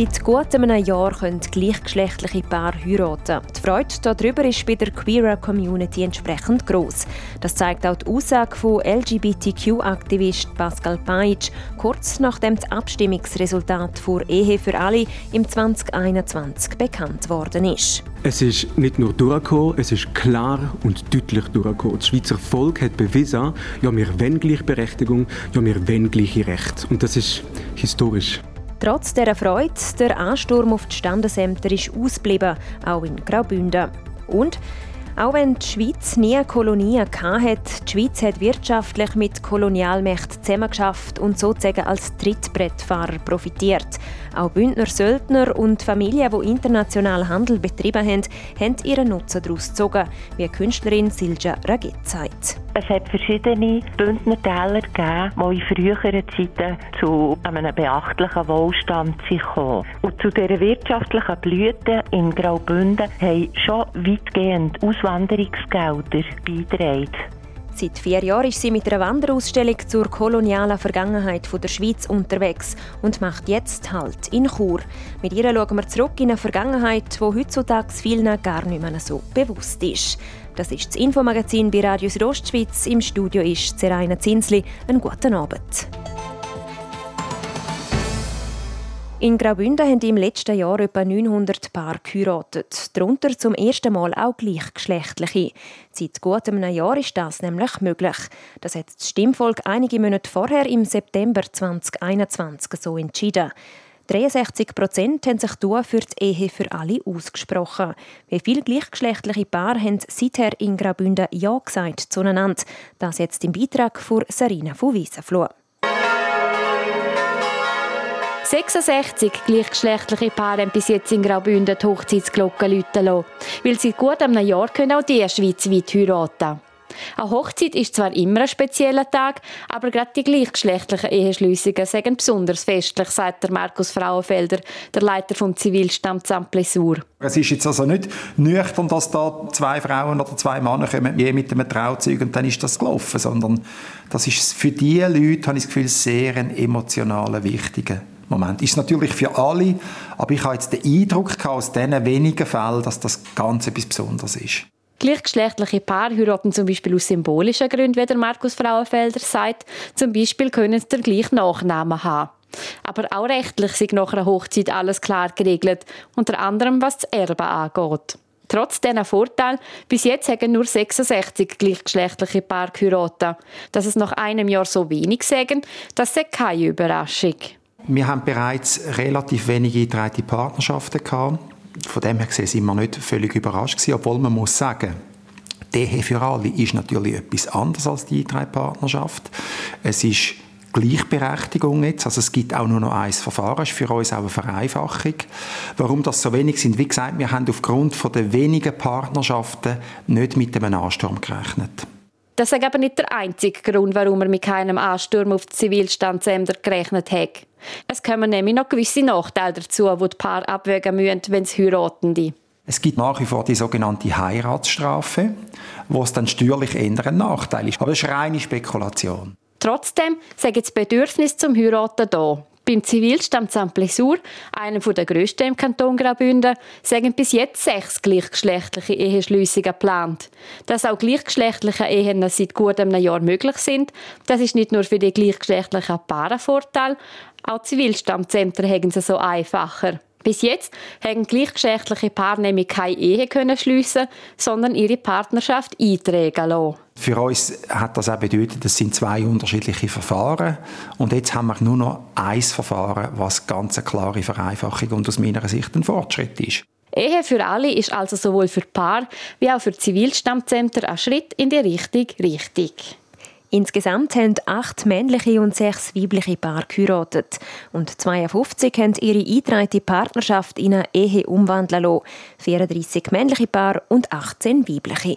Seit gut einem Jahr können gleichgeschlechtliche Paare heiraten. Die Freude darüber ist bei der queer Community entsprechend groß. Das zeigt auch die Aussage von LGBTQ-Aktivist Pascal Paitsch kurz nachdem das Abstimmungsresultat für Ehe für alle im 2021 bekannt worden ist. Es ist nicht nur durchgekommen, es ist klar und deutlich durchgekommen. Das Schweizer Volk hat bewiesen, ja, wir wollen Gleichberechtigung, ja, wir wollen gleiche Rechte. Und das ist historisch. Trotz dieser Freude, der Ansturm auf die Standesämter ist ausgeblieben, auch in Graubünden. Und auch wenn die Schweiz nie Kolonien hatte, die Schweiz hat wirtschaftlich mit Kolonialmächten zusammengeschafft und sozusagen als Trittbrettfahrer profitiert. Auch Bündner Söldner und Familien, die international Handel betrieben haben, haben ihren Nutzen daraus gezogen, wie Künstlerin Silja Raget sagt. Es hat verschiedene Bündner Täler gegeben, die in früheren Zeiten zu einem beachtlichen Wohlstand kamen. Und zu dieser wirtschaftlichen Blüte in Graubünden haben schon weitgehend Auswanderungsgelder beigetragen. Seit vier Jahren ist sie mit einer Wanderausstellung zur kolonialen Vergangenheit der Schweiz unterwegs und macht jetzt Halt in Chur. Mit ihr schauen wir zurück in eine Vergangenheit, die heutzutage vielen gar nicht mehr so bewusst ist. Das ist das Infomagazin bei Radio Südostschweiz. Im Studio ist Seraina Zinsli. Einen guten Abend. In Graubünden haben im letzten Jahr etwa 900 Paare geheiratet. Darunter zum ersten Mal auch gleichgeschlechtliche. Seit gut einem Jahr ist das nämlich möglich. Das hat das Stimmvolk einige Monate vorher im September 2021 so entschieden. 63 Prozent haben sich für die Ehe für alle ausgesprochen. Wie viele gleichgeschlechtliche Paare haben seither in Graubünden Ja gesagt zueinander? Das jetzt im Beitrag von Sarina von Wiesenfloh. 66 gleichgeschlechtliche Paare haben bis jetzt in Graubünden die Hochzeitsglocke läuten lassen. Weil sie gut einem Jahr können auch die schweizweit heiraten eine Hochzeit ist zwar immer ein spezieller Tag, aber gerade die gleichgeschlechtlichen Eheschliessungen sind besonders festlich, sagt Markus Frauenfelder, der Leiter vom Zivilstamm Zamplesur. Es ist jetzt also nicht nüchtern, dass da zwei Frauen oder zwei Männer kommen, je mit einem Trauzeug und dann ist das gelaufen, sondern das ist für diese Leute, habe ich das Gefühl, sehr ein emotionaler, wichtiger Moment. Ist natürlich für alle, aber ich habe jetzt den Eindruck aus diesen wenigen Fällen, dass das ganz etwas Besonderes ist. Gleichgeschlechtliche Paare heiraten zum Beispiel aus symbolischen Gründen, wie der Markus Frauenfelder sagt. Zum Beispiel können sie den gleichen Nachnamen haben. Aber auch rechtlich sind nach einer Hochzeit alles klar geregelt, unter anderem was das Erbe angeht. Trotz diesen Vorteil, bis jetzt haben nur 66 gleichgeschlechtliche Paare geheiratet. Dass es nach einem Jahr so wenig sagen, das ist keine Überraschung. Wir haben bereits relativ wenige eingetragene Partnerschaften gehabt. Von dem her gesehen sind wir nicht völlig überrascht gewesen, obwohl man muss sagen, Ehe für alle ist natürlich etwas anderes als die Partnerschaft. Es ist Gleichberechtigung jetzt. Also es gibt auch nur noch ein Verfahren. Das ist für uns auch eine Vereinfachung. Warum das so wenig sind? Wie gesagt, wir haben aufgrund von der wenigen Partnerschaften nicht mit einem Ansturm gerechnet. Das ist aber nicht der einzige Grund, warum wir mit keinem Ansturm auf die Zivilstandsämter gerechnet haben. Es kommen nämlich noch gewisse Nachteile dazu, die die Paar abwägen müssen, wenn sie heiraten. Es gibt nach wie vor die sogenannte Heiratsstrafe, wo es dann steuerlich eher ein Nachteil ist. Aber das ist reine Spekulation. Trotzdem sagen das Bedürfnis zum Heiraten da. Beim Zivilstand St. Plessur, einem der grössten im Kanton Graubünden, sind bis jetzt sechs gleichgeschlechtliche Eheschliessungen geplant. Dass auch gleichgeschlechtliche Ehen seit gut einem Jahr möglich sind, das ist nicht nur für die gleichgeschlechtlichen Paare ein Vorteil, auch Zivilstandsämter haben es so einfacher. Bis jetzt haben gleichgeschlechtliche Paare nämlich keine Ehe können schliessen, sondern ihre Partnerschaft eintragen lassen. Für uns hat das auch bedeutet, es sind zwei unterschiedliche Verfahren und jetzt haben wir nur noch ein Verfahren, was ganz eine klare Vereinfachung und aus meiner Sicht ein Fortschritt ist. Ehe für alle ist also sowohl für Paar wie auch für Zivilstandsämter ein Schritt in die richtige Richtung. Insgesamt haben acht männliche und sechs weibliche Paare geheiratet. Und 52 haben ihre eingetragene Partnerschaft in eine Ehe umwandeln lassen. 34 männliche Paare und 18 weibliche.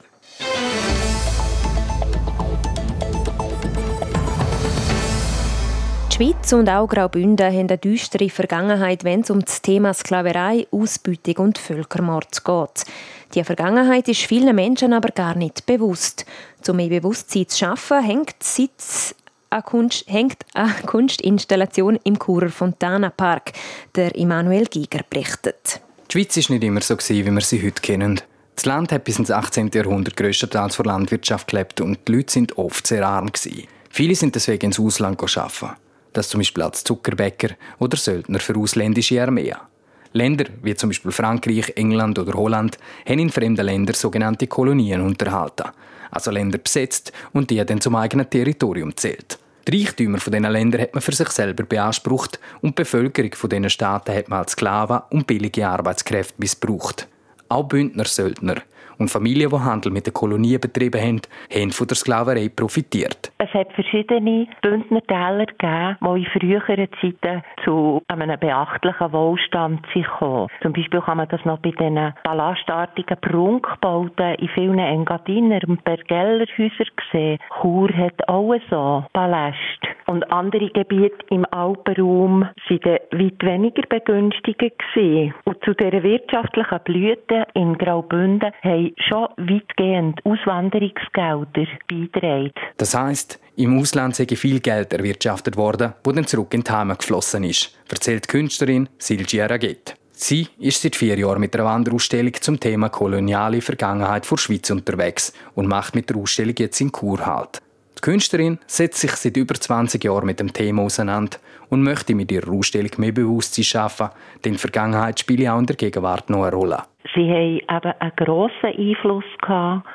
Die Schweiz und auch Graubünden haben eine düstere Vergangenheit, wenn es um das Thema Sklaverei, Ausbeutung und Völkermord geht. Die Vergangenheit ist vielen Menschen aber gar nicht bewusst. Um mehr Bewusstsein zu schaffen, hängt Sitz eine, Kunst, hängt eine Kunstinstallation im Churer Fontana Park, der Immanuel Giger berichtet. Die Schweiz war nicht immer so, wie wir sie heute kennen. Das Land hat bis ins 18. Jahrhundert grösstenteils von Landwirtschaft gelebt und die Leute sind oft sehr arm. Viele sind deswegen ins Ausland arbeiten. Das zum Beispiel als Zuckerbäcker oder Söldner für ausländische Armee. Länder wie zum Beispiel Frankreich, England oder Holland haben in fremden Ländern sogenannte Kolonien unterhalten. Also Länder besetzt und die dann zum eigenen Territorium zählt. Die Reichtümer von diesen Ländern hat man für sich selber beansprucht und die Bevölkerung von diesen Staaten hat man als Sklaven und billige Arbeitskräfte missbraucht. Auch Bündner-Söldner und Familien, die Handel mit den Kolonien betrieben haben, haben von der Sklaverei profitiert. Es hat verschiedene Bündnertäler gegeben, die in früheren Zeiten zu einem beachtlichen Wohlstand kamen. Zum Beispiel kann man das noch bei den palastartigen Prunkbauten in vielen Engadiner und Bergellerhäusern sehen. Chur hat auch so Paläste. Und andere Gebiete im Alpenraum waren weit weniger begünstigt. Und zu dieser wirtschaftlichen Blüte in Graubünden haben schon weitgehend Auswanderungsgelder beigetragen. Das heisst, im Ausland sei viel Geld erwirtschaftet worden, das dann zurück in die Heimat geflossen ist, erzählt die Künstlerin Silgia Raget. Sie ist seit vier Jahren mit einer Wanderausstellung zum Thema koloniale Vergangenheit vor Schweiz unterwegs und macht mit der Ausstellung jetzt in Kur halt. Die Künstlerin setzt sich seit über 20 Jahren mit dem Thema auseinander und möchte mit ihrer Ausstellung mehr Bewusstsein schaffen, denn die Vergangenheit spielt auch in der Gegenwart noch eine Rolle. Sie haben eben einen grossen Einfluss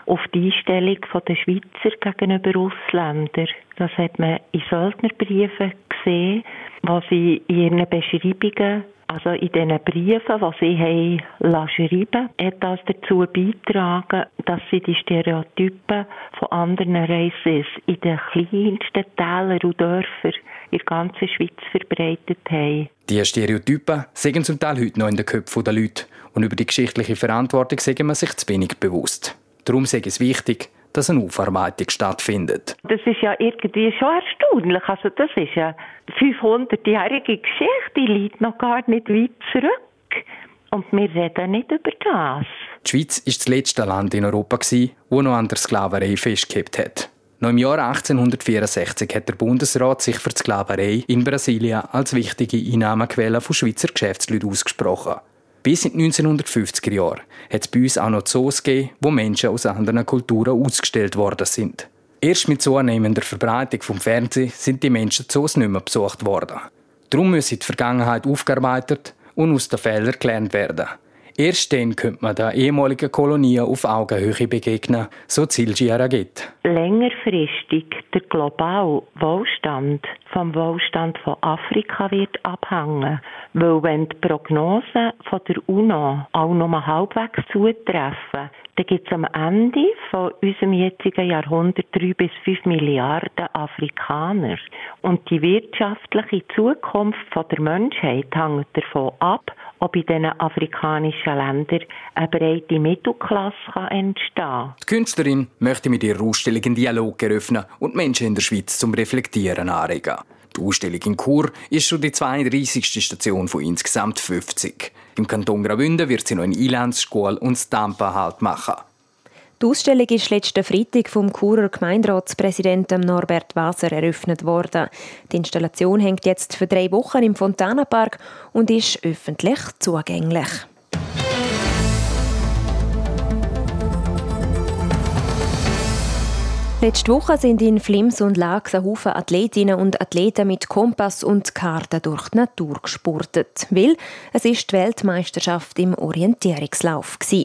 auf die Einstellung der Schweizer gegenüber Ausländern. Das hat man in Söldnerbriefen gesehen, wo sie in ihren Beschreibungen also in diesen Briefen, die sie haben schreiben hat das dazu beigetragen, dass sie die Stereotypen von anderen Races in den kleinsten Tälern und Dörfern in der ganzen Schweiz verbreitet haben. Die Stereotypen sind zum Teil heute noch in den Köpfen der Leute und über die geschichtliche Verantwortung sagen man sich zu wenig bewusst. Darum ist es wichtig, dass eine Aufarbeitung stattfindet. Das ist ja irgendwie schon erstaunlich. Also das ist eine 500-jährige Geschichte, die liegt noch gar nicht weit zurück. Und wir reden nicht über das. Die Schweiz war das letzte Land in Europa, das noch an der Sklaverei festgehalten hat. Noch im Jahr 1864 hat der Bundesrat sich für die Sklaverei in Brasilien als wichtige Einnahmequelle von Schweizer Geschäftsleuten ausgesprochen. Bis in die 1950er Jahre hat es bei uns auch noch Zoos gegeben, wo Menschen aus anderen Kulturen ausgestellt worden sind. Erst mit zunehmender Verbreitung vom Fernsehen sind die Menschen Zoos nicht mehr besucht worden. Darum müssen die Vergangenheit aufgearbeitet und aus den Fehlern gelernt werden. Erst dann könnte man der ehemaligen Kolonie auf Augenhöhe begegnen, so Zilgi Aragit. Längerfristig der globale Wohlstand vom Wohlstand von Afrika wird abhängen, weil wenn die Prognosen der UNO auch nur halbwegs zutreffen, dann gibt es am Ende von unserem jetzigen Jahrhundert drei bis fünf Milliarden Afrikaner. Und die wirtschaftliche Zukunft von der Menschheit hängt davon ab, ob in diesen afrikanischen Ländern eine breite Mittelklasse entstehen kann. Die Künstlerin möchte mit ihrer Ausstellung einen Dialog eröffnen und Menschen in der Schweiz zum Reflektieren anregen. Die Ausstellung in Chur ist schon die 32. Station von insgesamt 50. Im Kanton Graubünden wird sie noch in Ilanz, Schule und Stampa halt machen. Die Ausstellung ist letzten Freitag vom Churer Gemeinderatspräsidenten Norbert Waser eröffnet worden. Die Installation hängt jetzt für drei Wochen im Fontana Park und ist öffentlich zugänglich. Letzte Woche sind in Flims und Lax ein Haufen Athletinnen und Athleten mit Kompass und Karten durch die Natur gespurtet, weil es ist die Weltmeisterschaft im Orientierungslauf war.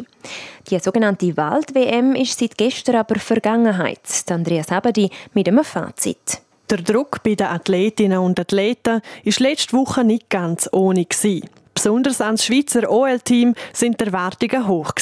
Die sogenannte Wald-WM ist seit gestern aber Vergangenheit. Andreas Abedi mit einem Fazit. Der Druck bei den Athletinnen und Athleten war letzte Woche nicht ganz ohne. Besonders ans Schweizer OL-Team sind die Erwartungen hoch.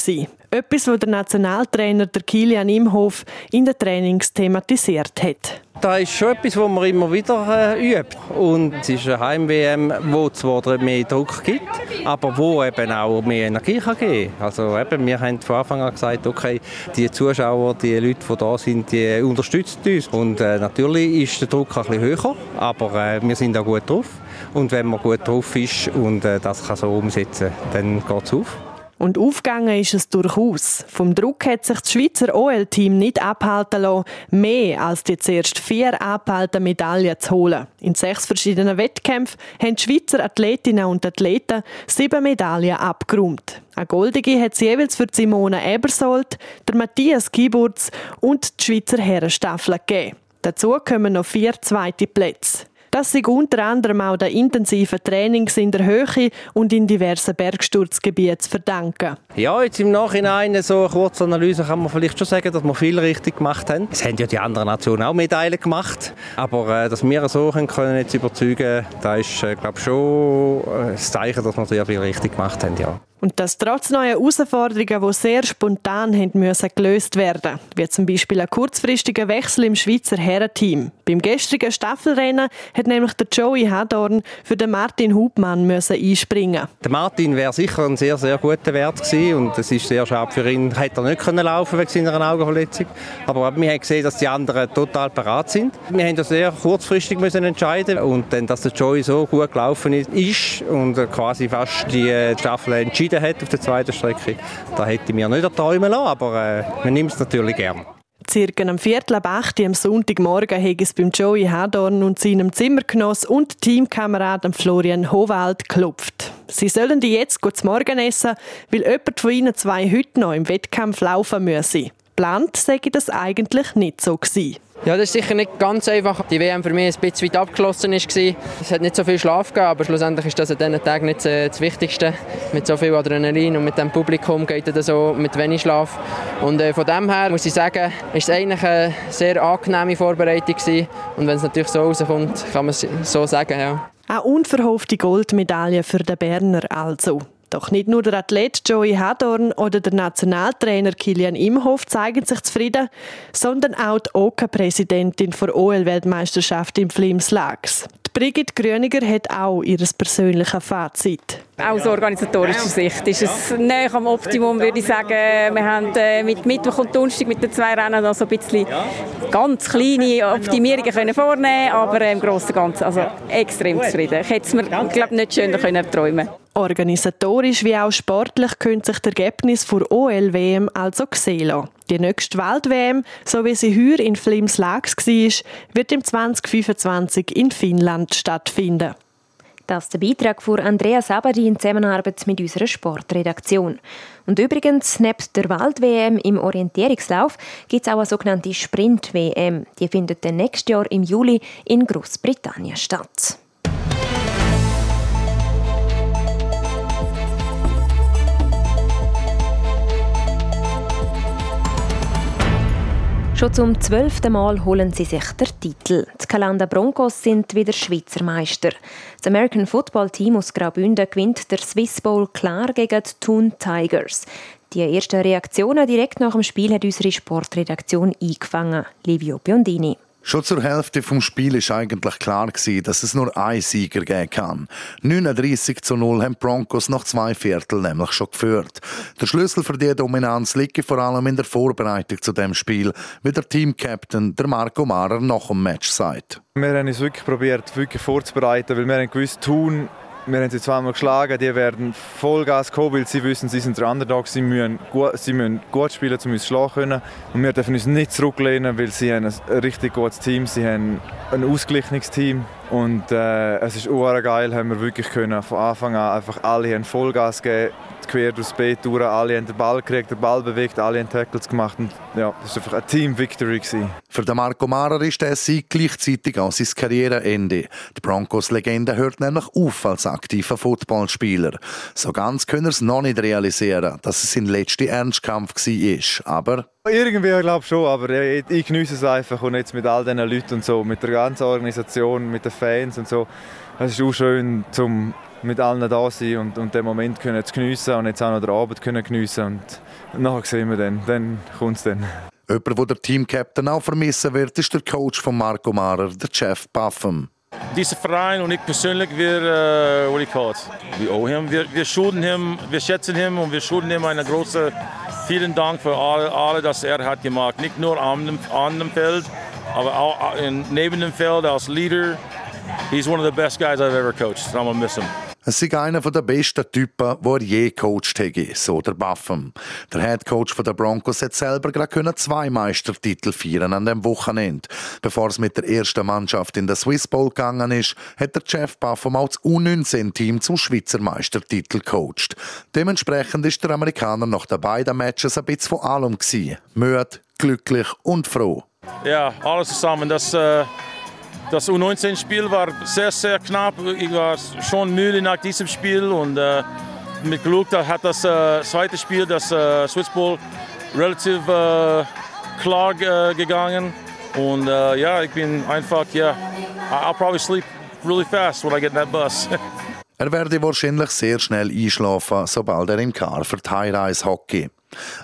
Etwas, was der Nationaltrainer der Kilian Imhof in den Trainings thematisiert hat. Das ist schon etwas, was man immer wieder äh, übt. Und es ist eine Heim-WM, wo zwar mehr Druck gibt, aber wo eben auch mehr Energie kann geben kann. Also eben, wir haben von Anfang an gesagt, okay, die Zuschauer, die Leute, die da sind, die unterstützen uns. Und äh, natürlich ist der Druck ein bisschen höher, aber äh, wir sind auch gut drauf. Und wenn man gut drauf ist und äh, das kann so umsetzen, dann geht es auf. Und aufgegangen ist es durchaus. Vom Druck hat sich das Schweizer OL-Team nicht abhalten lassen, mehr als die zuerst vier abgehaltenen Medaillen zu holen. In sechs verschiedenen Wettkämpfen haben die Schweizer Athletinnen und Athleten sieben Medaillen abgeräumt. Eine goldige hat es jeweils für Simone Ebersold, der Matthias Giburz und die Schweizer Herrenstaffel gegeben. Dazu kommen noch vier zweite Plätze. Das sind unter anderem auch den intensiven Trainings in der Höhe und in diversen Bergsturzgebieten zu verdanken. Ja, jetzt im Nachhinein so eine kurze Analyse kann man vielleicht schon sagen, dass wir viel richtig gemacht haben. Es haben ja die anderen Nationen auch Medaillen gemacht, aber äh, dass wir so können, können jetzt überzeugen, da ist, äh, glaube schon äh, ein Zeichen, dass wir sehr viel richtig gemacht haben, ja. Und das trotz neuer Herausforderungen, die sehr spontan haben müssen gelöst werden wie zum Beispiel ein kurzfristiger Wechsel im Schweizer Herrenteam. Beim gestrigen Staffelrennen hat nämlich der Joey Hadorn für den Martin Hubmann müssen einspringen. Der Martin wäre sicher ein sehr, sehr guter Wert gewesen und es ist sehr schade für ihn, hätte er nicht können laufen wegen seiner Augenverletzung. Aber wir haben gesehen, dass die anderen total parat sind. Wir haben das sehr kurzfristig müssen entscheiden und dann, dass der Joey so gut gelaufen ist und quasi fast die Staffel entschieden entschieden hat auf der zweiten Strecke. Da hätte ich mir nicht erträumen lassen, aber äh, man nimmt es natürlich gern. Circa am Viertel ab 8 am Sonntagmorgen hat es beim Joey Hadorn und seinem Zimmergenoss und Teamkameraden Florian Howald geklopft. Sie sollen die jetzt gut Morgen essen, weil jemand von ihnen zwei heute noch im Wettkampf laufen müsse. Plant sei das eigentlich nicht so gewesen. Ja, das ist sicher nicht ganz einfach. Die WM für mich ein bisschen weit abgeschlossen war. Es hat nicht so viel Schlaf gegeben, aber schlussendlich ist das an diesen Tagen nicht äh, das Wichtigste. Mit so viel Adrenalin und mit dem Publikum geht es so mit wenig Schlaf. Und äh, von dem her muss ich sagen, ist es eigentlich eine sehr angenehme Vorbereitung gewesen. Und wenn es natürlich so rauskommt, kann man es so sagen, ja. Eine unverhoffte Goldmedaille für den Berner also. Doch nicht nur der Athlet Joey Hadorn oder der Nationaltrainer Kilian Imhoff zeigen sich zufrieden, sondern auch die OK-Präsidentin der OL-Weltmeisterschaft im Flimslags. Brigitte Gröniger hat auch ihr persönliches Fazit. Aus organisatorischer Sicht ist es näher am Optimum, würde ich sagen. Wir haben äh, mit Mittwoch und Donnerstag mit den zwei Rennen noch so ein bisschen ganz kleine Optimierungen können vornehmen aber im Großen und Ganzen also extrem zufrieden. Ich hätte es mir glaube nicht schöner können träumen Organisatorisch wie auch sportlich könnte sich das Ergebnis für OL-WM also sehen lassen. Die nächste Welt-WM, so wie sie heuer in Flims Lags war, wird im 2025 in Finnland stattfinden. Das ist der Beitrag von Andrea Sabadi in Zusammenarbeit mit unserer Sportredaktion. Und übrigens, neben der Wald-WM im Orientierungslauf gibt es auch eine sogenannte Sprint-WM. Die findet nächstes Jahr im Juli in Großbritannien statt. Schon zum zwölften Mal holen sie sich den Titel. Die Kalanda Broncos sind wieder Schweizer Meister. Das American Football Team aus Graubünden gewinnt der Swiss Bowl klar gegen die Thun Tigers. Die ersten Reaktionen direkt nach dem Spiel hat unsere Sportredaktion eingefangen. Livio Biondini. Schon zur Hälfte vom Spiel ist eigentlich klar gewesen, dass es nur einen Sieger geben kann. 39 zu 0 haben Broncos nach zwei Viertel nämlich schon geführt. Der Schlüssel für diese Dominanz liegt vor allem in der Vorbereitung zu dem Spiel, wie der Teamcaptain, der Marco Marer, nach dem Match sagt. Wir haben es wirklich probiert, wirklich vorzubereiten, weil wir haben gewusst, tun wir haben sie zweimal geschlagen, die werden Vollgas weil sie wissen, sie sind der Underdog, sie müssen gut, sie müssen gut spielen, um uns schlagen können. Und wir dürfen uns nicht zurücklehnen, weil sie haben ein richtig gutes Team, sie haben ein ausgeglichenes Team. Und äh, es ist geil, haben wir wirklich können von Anfang an einfach alle haben Vollgas gegeben, quer durchs Beet durch, alle haben den Ball gekriegt, den Ball bewegt, alle haben Tackles gemacht und ja, das war einfach eine Team-Victory. Für den Marco Marer ist der Sieg gleichzeitig auch sein Karriereende. Die Broncos-Legende hört nämlich auf als aktiver Footballspieler. So ganz können er es noch nicht realisieren, dass es sein letzter Ernstkampf war, aber irgendwie glaube ich schon, aber ich, ich genieße es einfach und jetzt mit all diesen Leuten und so, mit der ganzen Organisation, mit den Fans und so. Es ist auch schön, zum mit allen da sein und, und den Moment können zu geniessen und jetzt auch noch den Abend können geniessen und nachher sehen wir dann, dann kommt es dann. Jemand, der der Teamcaptain auch vermissen wird, ist der Coach von Marco Marer, der Jeff Buffum. Dieser Verein und ich persönlich, wir, uh, what do you call it? We owe him. Wir, wir schulden ihm, wir schätzen ihn und wir schulden ihm eine große, vielen Dank für alle, alle das er hat gemacht. Nicht nur an dem, an dem Feld, aber auch in, neben dem Feld als Leader. He's one of the best guys I've ever coached. I'm gonna miss him. Es ist einer der besten Typen, die er je gecoacht hätte, so der Buffum. Der Head Coach der Broncos hat selber gerade zwei Meistertitel feiern an dem Wochenende. Bevor es mit der ersten Mannschaft in der Swiss Bowl gegangen ist, hat der Jeff Buffum auch das U19-Team zum Schweizer Meistertitel gecoacht. Dementsprechend ist der Amerikaner nach den beiden Matches ein bisschen von allem. Müde, glücklich und froh. Ja, alles zusammen. Das, äh das U19-Spiel war sehr, sehr knapp. Ich war schon müde nach diesem Spiel und äh, mit Glück hat das äh, zweite Spiel, das äh, Swiss Bowl, relativ äh, klar äh, gegangen. Und äh, ja, ich bin einfach, ja, yeah, I'll probably sleep really fast when I get in that bus. er werde wahrscheinlich sehr schnell einschlafen, sobald er im Car für High-Rise Hockey.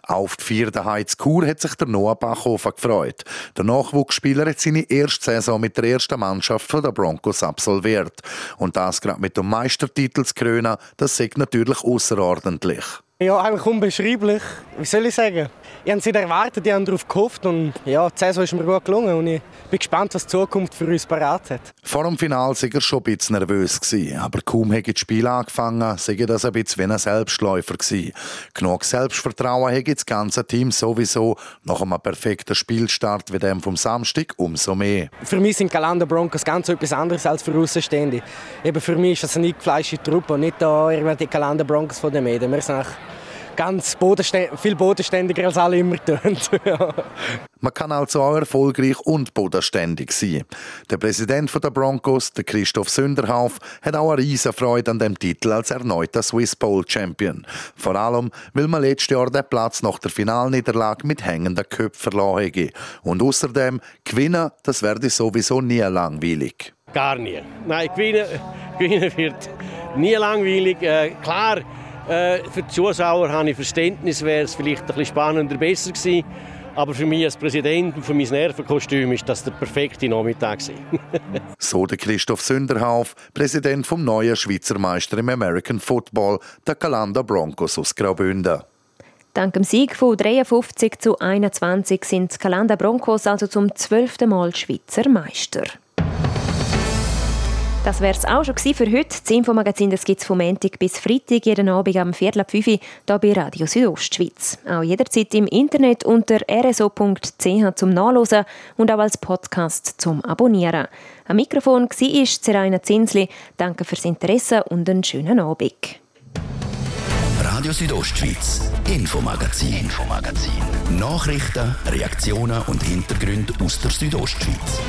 Auf die vierte Heizkur hat sich der Noah Bachhofer gefreut. Der Nachwuchsspieler hat seine erste Saison mit der ersten Mannschaft der Broncos absolviert. Und das gerade mit dem Meistertitel zu krönen, das sagt natürlich außerordentlich. Ja, eigentlich unbeschreiblich. Wie soll ich sagen? Ich habe es nicht erwartet, ich habe darauf gehofft und ja, die Saison ist mir gut gelungen und ich bin gespannt, was die Zukunft für uns parat hat. Vor dem Finale war er schon ein bisschen nervös, aber kaum hat das Spiel angefangen, sei das ein bisschen wie ein Selbstläufer gewesen. Genug Selbstvertrauen hat das ganze Team sowieso nach einem perfekten Spielstart wie dem vom Samstag umso mehr. Für mich sind Galanda Broncos ganz etwas anderes als für Außenstehende. Eben für mich ist das eine eingefleischte Truppe und nicht da die Galanda Broncos von den Medien. Wir sind ganz viel bodenständiger als alle immer tönt. Man kann also auch erfolgreich und bodenständig sein. Der Präsident der Broncos, der Christoph Sünderhauf, hat auch eine riesige Freude an dem Titel als erneuter Swiss Bowl Champion. Vor allem, weil man letztes Jahr den Platz nach der Finalniederlage mit hängenden Köpfen verloren hat. Und außerdem, gewinnen, das werde sowieso nie langweilig. Gar nie. Nein, gewinnen, gewinnen wird nie langweilig. Äh, klar, äh, für die Zuschauer habe ich Verständnis, wäre es vielleicht ein bisschen spannender besser gewesen. Aber für mich als Präsident und für mein Nervenkostüm ist das der perfekte Nachmittag. so der Christoph Sünderhauf, Präsident vom neuen Schweizer Meister im American Football, der Calanda Broncos aus Graubünden. Dank dem Sieg von 53 zu 21 sind die Calanda Broncos also zum zwölften Mal Schweizer Meister. Das wäre es auch schon für heute. Das Infomagazin gibt es vom Montag bis Freitag jeden Abend am Viertel ab 5 Uhr hier bei Radio Südostschweiz. Auch jederzeit im Internet unter rso.ch zum Nachlesen und auch als Podcast zum Abonnieren. Am Mikrofon war Seraina Zinsli. Danke fürs Interesse und einen schönen Abend. Radio Südostschweiz, Infomagazin, Infomagazin. Nachrichten, Reaktionen und Hintergründe aus der Südostschweiz.